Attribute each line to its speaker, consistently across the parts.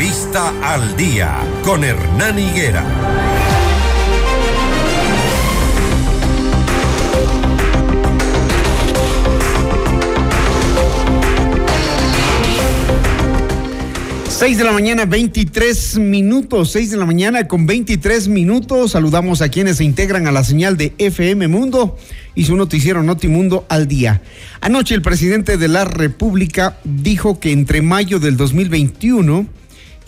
Speaker 1: Entrevista al día con Hernán Higuera.
Speaker 2: Seis de la mañana, 23 minutos. Seis de la mañana con 23 minutos. Saludamos a quienes se integran a la señal de FM Mundo y su noticiero Notimundo al día. Anoche el presidente de la República dijo que entre mayo del 2021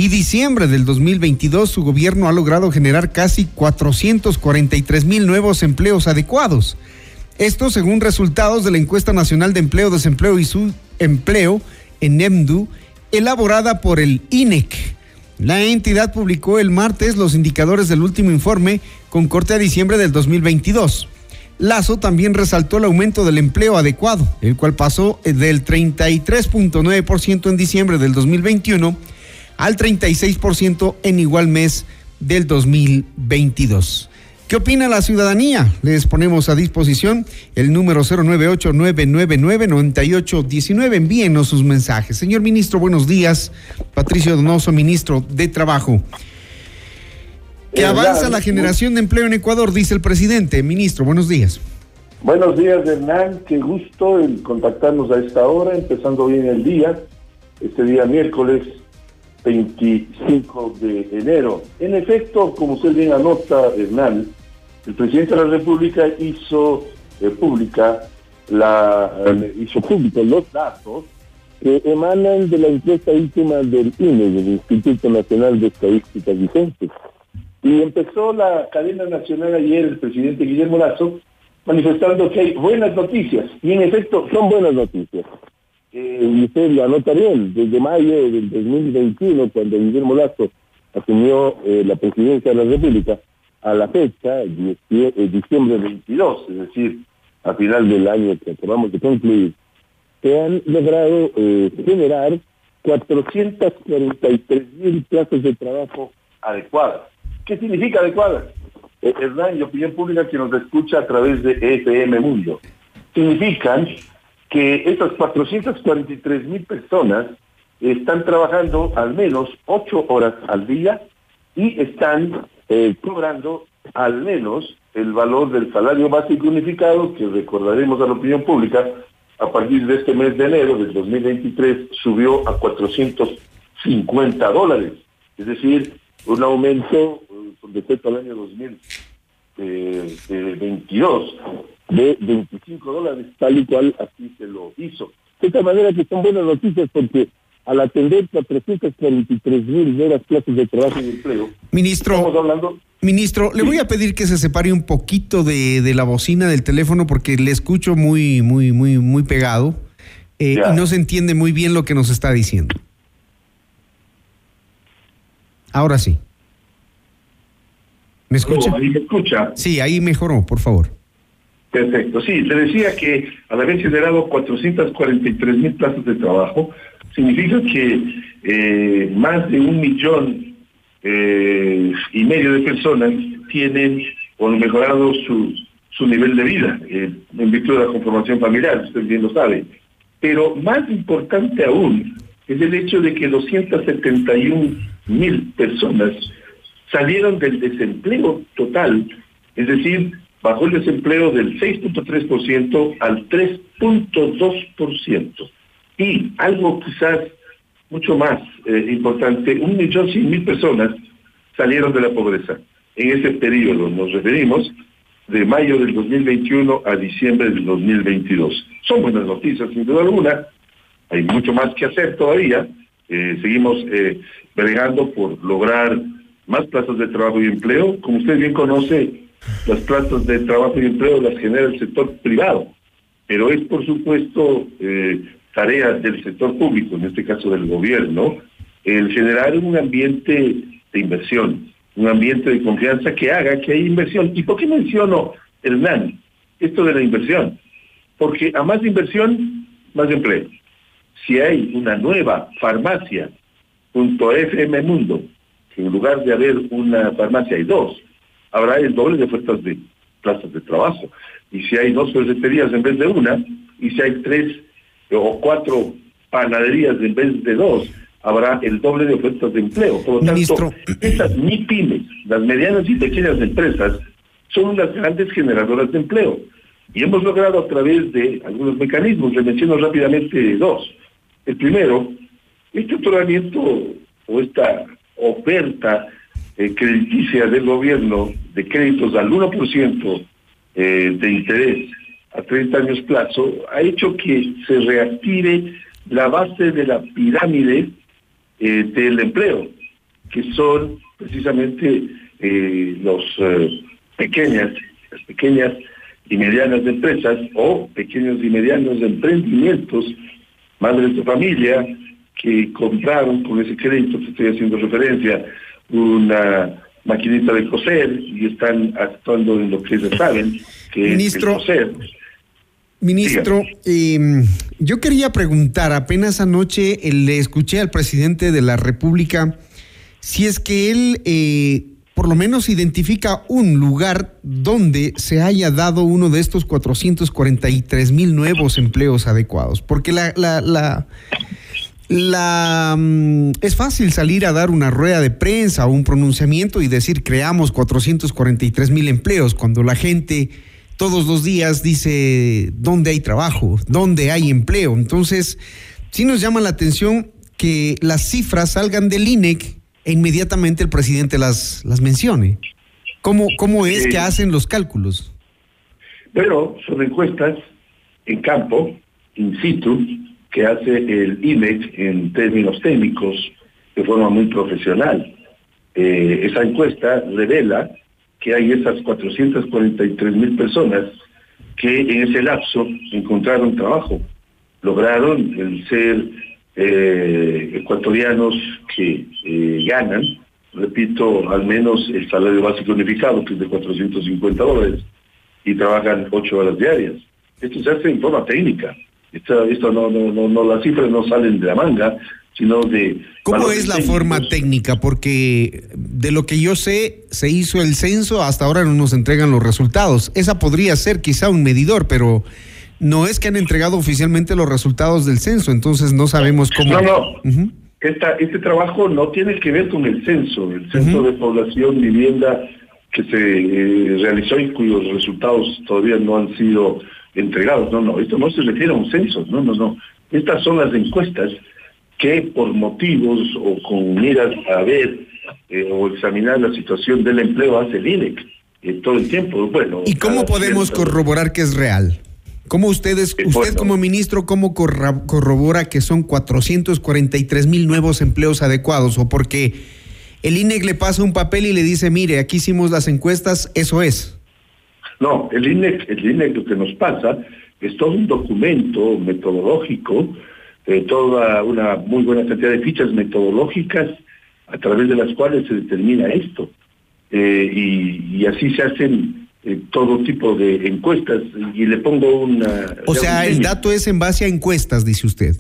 Speaker 2: y diciembre del 2022 su gobierno ha logrado generar casi 443 mil nuevos empleos adecuados. Esto según resultados de la encuesta nacional de empleo, desempleo y su empleo en EMDU elaborada por el INEC. La entidad publicó el martes los indicadores del último informe con corte a diciembre del 2022. Lazo también resaltó el aumento del empleo adecuado, el cual pasó del 33.9% en diciembre del 2021 al 36% en igual mes del 2022. ¿Qué opina la ciudadanía? Les ponemos a disposición el número 098-999-9819. Envíenos sus mensajes. Señor ministro, buenos días. Patricio Donoso, ministro de Trabajo. Que avanza la generación de empleo en Ecuador, dice el presidente. Ministro, buenos días.
Speaker 3: Buenos días, Hernán. Qué gusto el contactarnos a esta hora, empezando bien el día. Este día miércoles 25 de enero. En efecto, como usted bien anota, Hernán, el presidente de la República hizo eh, pública la hizo público los datos que emanan de la encuesta última del INE, del Instituto Nacional de Estadísticas Vigentes. Y empezó la cadena nacional ayer el presidente Guillermo Lazo manifestando que hay buenas noticias. Y en efecto, son buenas noticias. Eh, usted lo anota bien, desde mayo del 2021, cuando Guillermo Lazo asumió eh, la presidencia de la República, a la fecha, eh, diciembre 22, es decir, a final del año que acabamos de concluir, se han logrado eh, generar 443 mil plazas de trabajo adecuadas. ¿Qué significa adecuadas? Eh, Hernán y opinión pública que nos escucha a través de FM Mundo. Significan que estas 443 mil personas están trabajando al menos 8 horas al día y están eh, cobrando al menos el valor del salario básico unificado, que recordaremos a la opinión pública, a partir de este mes de enero del 2023 subió a 450 dólares. Es decir, un aumento eh, con respecto al año 2022 de 25 dólares, tal y cual así se lo hizo. De esta manera que son buenas noticias porque al atender 443 mil nuevas clases de trabajo y empleo.
Speaker 2: Ministro, estamos hablando. Ministro, le voy a pedir que se separe un poquito de, de, la bocina del teléfono porque le escucho muy, muy, muy, muy pegado eh, y no se entiende muy bien lo que nos está diciendo. Ahora sí. ¿Me escucha?
Speaker 3: ¿Me escucha?
Speaker 2: Sí, ahí mejoró, por favor.
Speaker 3: Perfecto, sí, le decía que al haber generado 443 mil plazas de trabajo, significa que eh, más de un millón eh, y medio de personas tienen o han mejorado su, su nivel de vida eh, en virtud de la conformación familiar, usted bien lo sabe. Pero más importante aún es el hecho de que 271 mil personas salieron del desempleo total, es decir, bajó el desempleo del 6.3% al 3.2%. Y algo quizás mucho más eh, importante, un millón cien mil personas salieron de la pobreza. En ese periodo nos referimos de mayo del 2021 a diciembre del 2022. Son buenas noticias, sin duda alguna. Hay mucho más que hacer todavía. Eh, seguimos eh, bregando por lograr más plazas de trabajo y empleo. Como usted bien conoce, las plazas de trabajo y empleo las genera el sector privado, pero es por supuesto eh, tarea del sector público, en este caso del gobierno, el generar un ambiente de inversión, un ambiente de confianza que haga que haya inversión. ¿Y por qué menciono, Hernán, esto de la inversión? Porque a más inversión, más empleo. Si hay una nueva farmacia junto a FM Mundo, en lugar de haber una farmacia hay dos, habrá el doble de ofertas de plazas de trabajo. Y si hay dos ferreterías en vez de una, y si hay tres o cuatro panaderías en vez de dos, habrá el doble de ofertas de empleo. Por lo tanto, estas MIPIMES, las medianas y pequeñas empresas, son las grandes generadoras de empleo. Y hemos logrado a través de algunos mecanismos, le menciono rápidamente dos. El primero, este otorgamiento o esta oferta eh, crediticia del gobierno de créditos al 1% eh, de interés a 30 años plazo ha hecho que se reactive la base de la pirámide eh, del empleo, que son precisamente eh, los pequeñas, las pequeñas y medianas empresas o pequeños y medianos emprendimientos, madres de familia, que compraron con ese crédito que estoy haciendo referencia una maquinita de coser y están actuando en lo que ellos saben, que
Speaker 2: Ministro,
Speaker 3: es el
Speaker 2: coser. Ministro, eh, yo quería preguntar, apenas anoche le escuché al presidente de la República si es que él eh, por lo menos identifica un lugar donde se haya dado uno de estos 443 mil nuevos empleos adecuados, porque la, la, la la, mm, es fácil salir a dar una rueda de prensa o un pronunciamiento y decir creamos 443 mil empleos cuando la gente todos los días dice dónde hay trabajo, dónde hay empleo. Entonces, sí nos llama la atención que las cifras salgan del INEC e inmediatamente el presidente las, las mencione. ¿Cómo, cómo es que hacen los cálculos?
Speaker 3: Bueno, son encuestas en campo, in situ, que hace el INEC en términos técnicos de forma muy profesional. Eh, esa encuesta revela que hay esas 443 mil personas que en ese lapso encontraron trabajo, lograron el ser eh, ecuatorianos que eh, ganan, repito, al menos el salario básico unificado, que es de 450 dólares, y trabajan ocho horas diarias. Esto se hace en forma técnica. Esto, esto no, no, no, no, las cifras no salen de la manga, sino de...
Speaker 2: ¿Cómo es la forma técnica? Porque de lo que yo sé, se hizo el censo, hasta ahora no nos entregan los resultados. Esa podría ser quizá un medidor, pero no es que han entregado oficialmente los resultados del censo, entonces no sabemos cómo...
Speaker 3: No, no. Esta, este trabajo no tiene que ver con el censo, el censo de población, vivienda que se eh, realizó y cuyos resultados todavía no han sido entregados. No, no, esto no se refiere a un censo, no, no, no. Estas son las encuestas que por motivos o con miras a ver eh, o examinar la situación del empleo hace el INEC eh, todo el tiempo. Bueno,
Speaker 2: ¿Y cómo podemos corroborar que es real? ¿Cómo ustedes, eh, usted como ministro, cómo corrobora que son 443 mil nuevos empleos adecuados? ¿O porque el INEC le pasa un papel y le dice, mire, aquí hicimos las encuestas, eso es?
Speaker 3: No, el INEC, el INEC lo que nos pasa es todo un documento metodológico, eh, toda una muy buena cantidad de fichas metodológicas a través de las cuales se determina esto. Eh, y, así se hacen eh, todo tipo de encuestas. Y le pongo una...
Speaker 2: O sea, el dato es en base a encuestas, dice usted.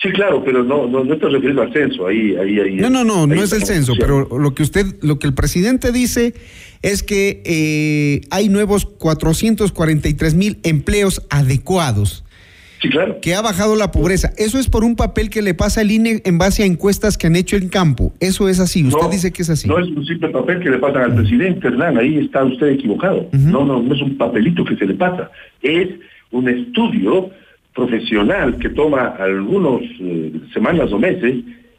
Speaker 3: Sí, claro, pero no, no, no refiriendo al censo, ahí, ahí, ahí.
Speaker 2: No, no, no, no es el censo, pero lo que usted, lo que el presidente dice es que eh, hay nuevos 443 mil empleos adecuados.
Speaker 3: Sí, claro.
Speaker 2: Que ha bajado la pobreza. Eso es por un papel que le pasa al INE en base a encuestas que han hecho en campo. Eso es así. Usted dice que es así.
Speaker 3: No es un simple papel que le pasan al presidente, Hernán. Ahí está usted equivocado. No, no, no es un papelito que se le pasa. Es un estudio profesional que toma algunos eh, semanas o meses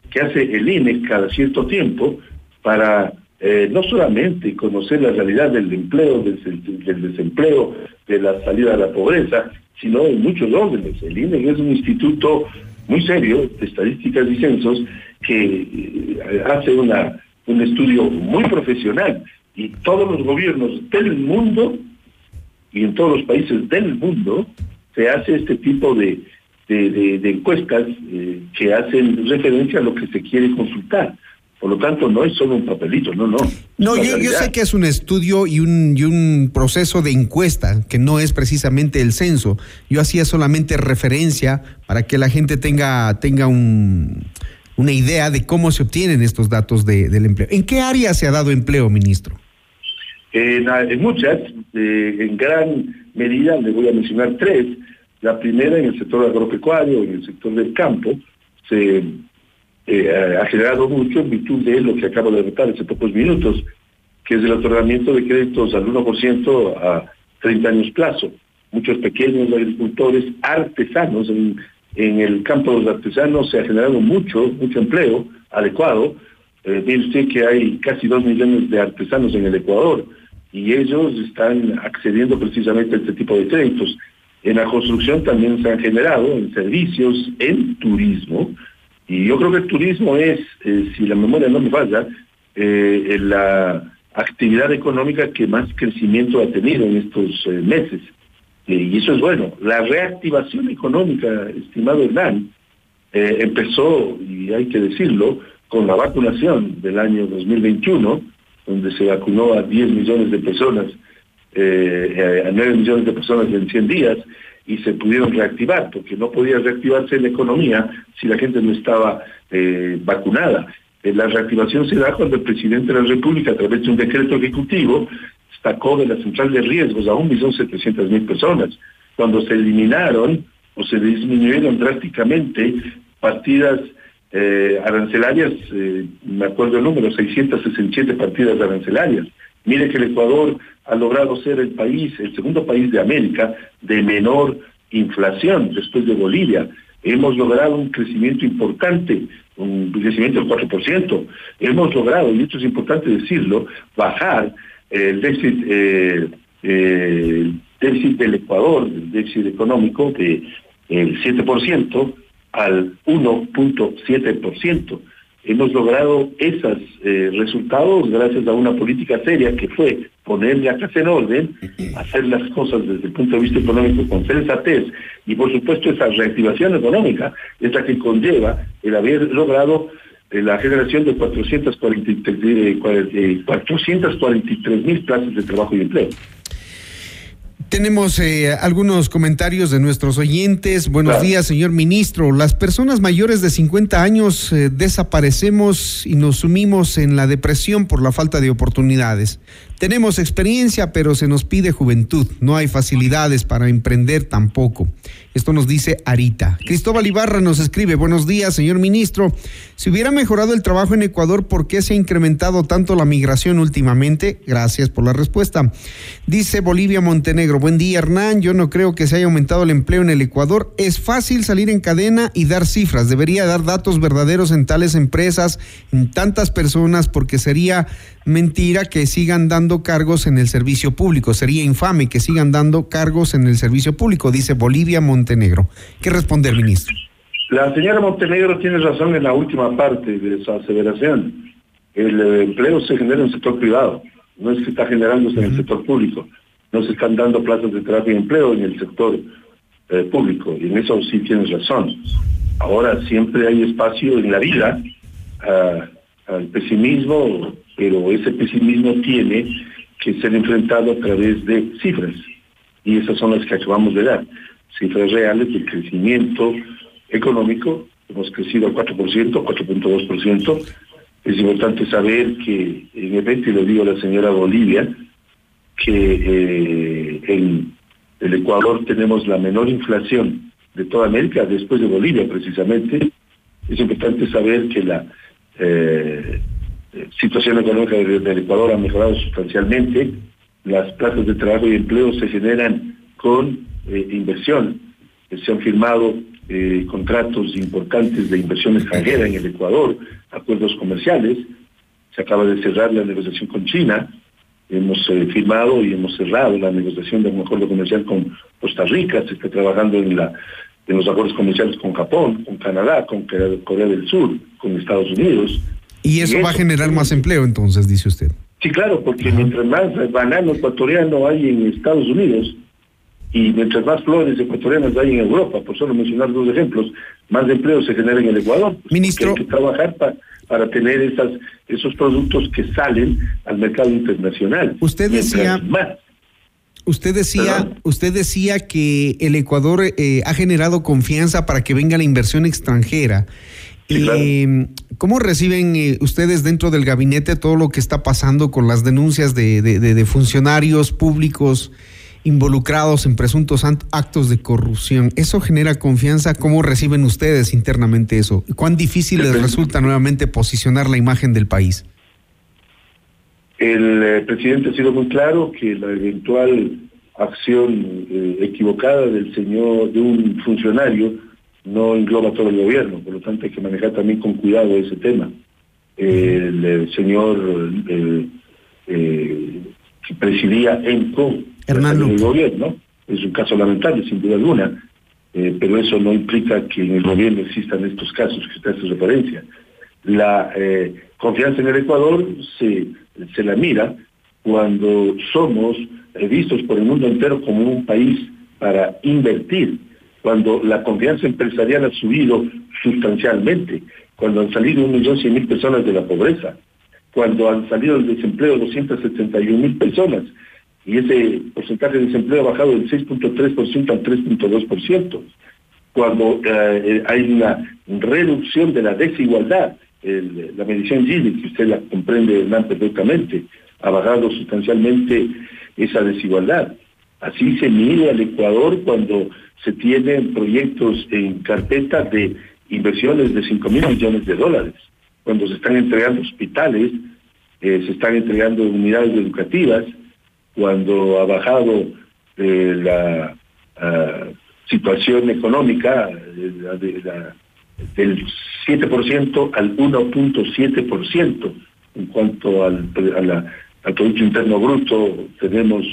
Speaker 3: que hace el INE cada cierto tiempo para eh, no solamente conocer la realidad del empleo, del, desempleo, de la salida a la pobreza, sino en muchos órdenes. El INE es un instituto muy serio de estadísticas y censos que eh, hace una, un estudio muy profesional y todos los gobiernos del mundo y en todos los países del mundo se hace este tipo de, de, encuestas eh, que hacen referencia a lo que se quiere consultar. Por lo tanto, no es solo un papelito, no, no.
Speaker 2: No, yo, sé que es un estudio y un, y un proceso de encuesta, que no es precisamente el censo. Yo hacía solamente referencia para que la gente tenga, tenga un, una idea de cómo se obtienen estos datos de, del empleo. ¿En qué área se ha dado empleo, ministro?
Speaker 3: En, muchas, eh, en gran medida, le voy a mencionar tres. La primera en el sector agropecuario, en el sector del campo, se eh, ha generado mucho en virtud de lo que acabo de votar hace pocos minutos, que es el otorgamiento de créditos al 1% a 30 años plazo. Muchos pequeños agricultores artesanos, en, el campo de los artesanos se ha generado mucho, mucho empleo adecuado. Eh, mire usted que hay casi dos millones de artesanos en el Ecuador y ellos están accediendo precisamente a este tipo de créditos. En la construcción también se han generado, en servicios, en turismo, y yo creo que el turismo es, eh, si la memoria no me falla, eh, la actividad económica que más crecimiento ha tenido en estos eh, meses. y eso es bueno. La reactivación económica, estimado Hernán, empezó, y hay que decirlo, con la vacunación del año 2021, donde se vacunó a 10 millones de personas, a 9 millones de personas en 100 días, y se pudieron reactivar, porque no podía reactivarse la economía si la gente no estaba eh, vacunada. Eh, la reactivación se da cuando el presidente de la República, a través de un decreto ejecutivo, sacó de la central de riesgos a 1.700.000 personas. Cuando se eliminaron o se disminuyeron drásticamente partidas eh, arancelarias, me acuerdo el número, 667 partidas arancelarias. Mire que el Ecuador ha logrado ser el país, el segundo país de América de menor inflación después de Bolivia. Hemos logrado un crecimiento importante, un crecimiento del 4%. Hemos logrado, y esto es importante decirlo, bajar el déficit, eh, eh, del Ecuador, el déficit económico, de el 7% al 1.7% hemos logrado esos eh, resultados gracias a una política seria que fue poner la casa en orden, hacer las cosas desde el punto de vista económico con sensatez y por supuesto esa reactivación económica es la que conlleva el haber logrado eh, la generación de 443 443 mil plazas de trabajo y empleo.
Speaker 2: Tenemos eh, algunos comentarios de nuestros oyentes. Buenos días, señor ministro. Las personas mayores de 50 años eh, desaparecemos y nos sumimos en la depresión por la falta de oportunidades. Tenemos experiencia, pero se nos pide juventud. No hay facilidades para emprender tampoco. Esto nos dice Arita. Cristóbal Ibarra nos escribe, buenos días, señor ministro. Si hubiera mejorado el trabajo en Ecuador, ¿por qué se ha incrementado tanto la migración últimamente? Gracias por la respuesta. Dice Bolivia Montenegro, buen día Hernán, yo no creo que se haya aumentado el empleo en el Ecuador. Es fácil salir en cadena y dar cifras. Debería dar datos verdaderos en tales empresas, en tantas personas, porque sería mentira que sigan dando cargos en el servicio público. Sería infame que sigan dando cargos en el servicio público, dice Bolivia Montenegro. ¿Qué responde el ministro?
Speaker 3: La señora Montenegro tiene razón en la última parte de su aseveración. El eh, empleo se genera en el sector privado, no es que está generándose en el sector público. No se están dando plazas de trabajo y empleo en el sector eh, público, y en eso sí tienes razón. Ahora siempre hay espacio en la vida ah, al pesimismo pero ese pesimismo tiene que ser enfrentado a través de cifras, y esas son las que acabamos de dar, cifras reales del crecimiento económico, hemos crecido al 4%, 4.2%, es importante saber que, en efecto, y lo digo a la señora Bolivia, que eh, en el Ecuador tenemos la menor inflación de toda América, después de Bolivia precisamente. Es importante saber que la eh, situación económica del, Ecuador ha mejorado sustancialmente, las plazas de trabajo y empleo se generan con eh, inversión, eh, se han firmado contratos importantes de inversión extranjera en el Ecuador, acuerdos comerciales, se acaba de cerrar la negociación con China, hemos firmado y hemos cerrado la negociación de un acuerdo comercial con Costa Rica, se está trabajando en los acuerdos comerciales con Japón, con Canadá, con Corea del Sur, con Estados Unidos,
Speaker 2: y eso, va a generar más empleo, entonces, dice usted.
Speaker 3: Sí, claro, porque mientras más banano ecuatoriano hay en Estados Unidos y mientras más flores ecuatorianas hay en Europa, por solo mencionar dos ejemplos, más empleo se genera en el Ecuador.
Speaker 2: Ministro.
Speaker 3: Hay que trabajar para tener esas, esos productos que salen al mercado internacional.
Speaker 2: Usted decía... Usted decía, usted decía que el Ecuador eh, ha generado confianza para que venga la inversión extranjera. Eh, ¿Cómo reciben eh, ustedes dentro del gabinete todo lo que está pasando con las denuncias de, funcionarios públicos involucrados en presuntos actos de corrupción. ¿Eso genera confianza? ¿Cómo reciben ustedes internamente eso? ¿Cuán difícil les resulta nuevamente posicionar la imagen del país?
Speaker 3: El eh, presidente ha sido muy claro que la eventual acción equivocada del señor, de un funcionario, no engloba todo el gobierno, por lo tanto hay que manejar también con cuidado ese tema. el, señor eh, que presidía ENCO,
Speaker 2: el
Speaker 3: gobierno, es un caso lamentable, sin duda alguna, pero eso no implica que en el gobierno existan estos casos que usted hace referencia. La confianza en el Ecuador se se la mira cuando somos vistos por el mundo entero como un país para invertir, cuando la confianza empresarial ha subido sustancialmente, cuando han salido un millón cien mil personas de la pobreza, cuando han salido del desempleo 271 mil personas, y ese porcentaje de desempleo ha bajado del 6.3% al 3.2%, cuando eh, hay una reducción de la desigualdad la medición Gini, que usted la comprende perfectamente, ha bajado sustancialmente esa desigualdad. Así se mide al Ecuador cuando se tienen proyectos en carpeta de inversiones de 5 mil millones de dólares, cuando se están entregando hospitales, eh, se están entregando unidades educativas, cuando ha bajado eh, la ah, situación económica, eh, la, del 7% al 1.7%. En cuanto al, Producto Interno Bruto, tenemos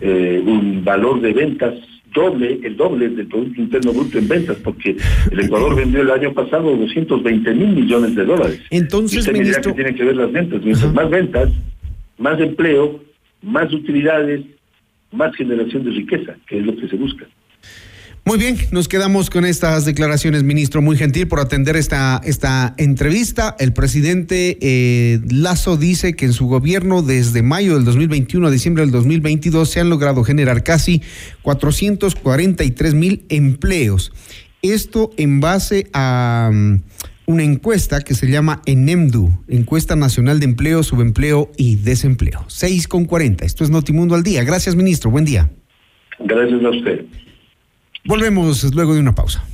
Speaker 3: eh, un valor de ventas doble, el doble del Producto Interno Bruto en ventas, porque el Ecuador vendió el año pasado 220 mil millones de dólares.
Speaker 2: Entonces,
Speaker 3: y
Speaker 2: ministro...
Speaker 3: que tienen que ver las ventas. Mientras más ventas, más empleo, más utilidades, más generación de riqueza, que es lo que se busca.
Speaker 2: Muy bien, nos quedamos con estas declaraciones, ministro. Muy gentil por atender esta, esta entrevista. El presidente eh, Lazo dice que en su gobierno, desde mayo del 2021 a diciembre del 2022, se han logrado generar casi 443 mil empleos. Esto en base a um, una encuesta que se llama ENEMDU, Encuesta Nacional de Empleo, Subempleo y Desempleo. 6 con 40. Esto es Notimundo al día. Gracias, ministro. Buen día.
Speaker 3: Gracias a usted.
Speaker 2: Volvemos luego de una pausa.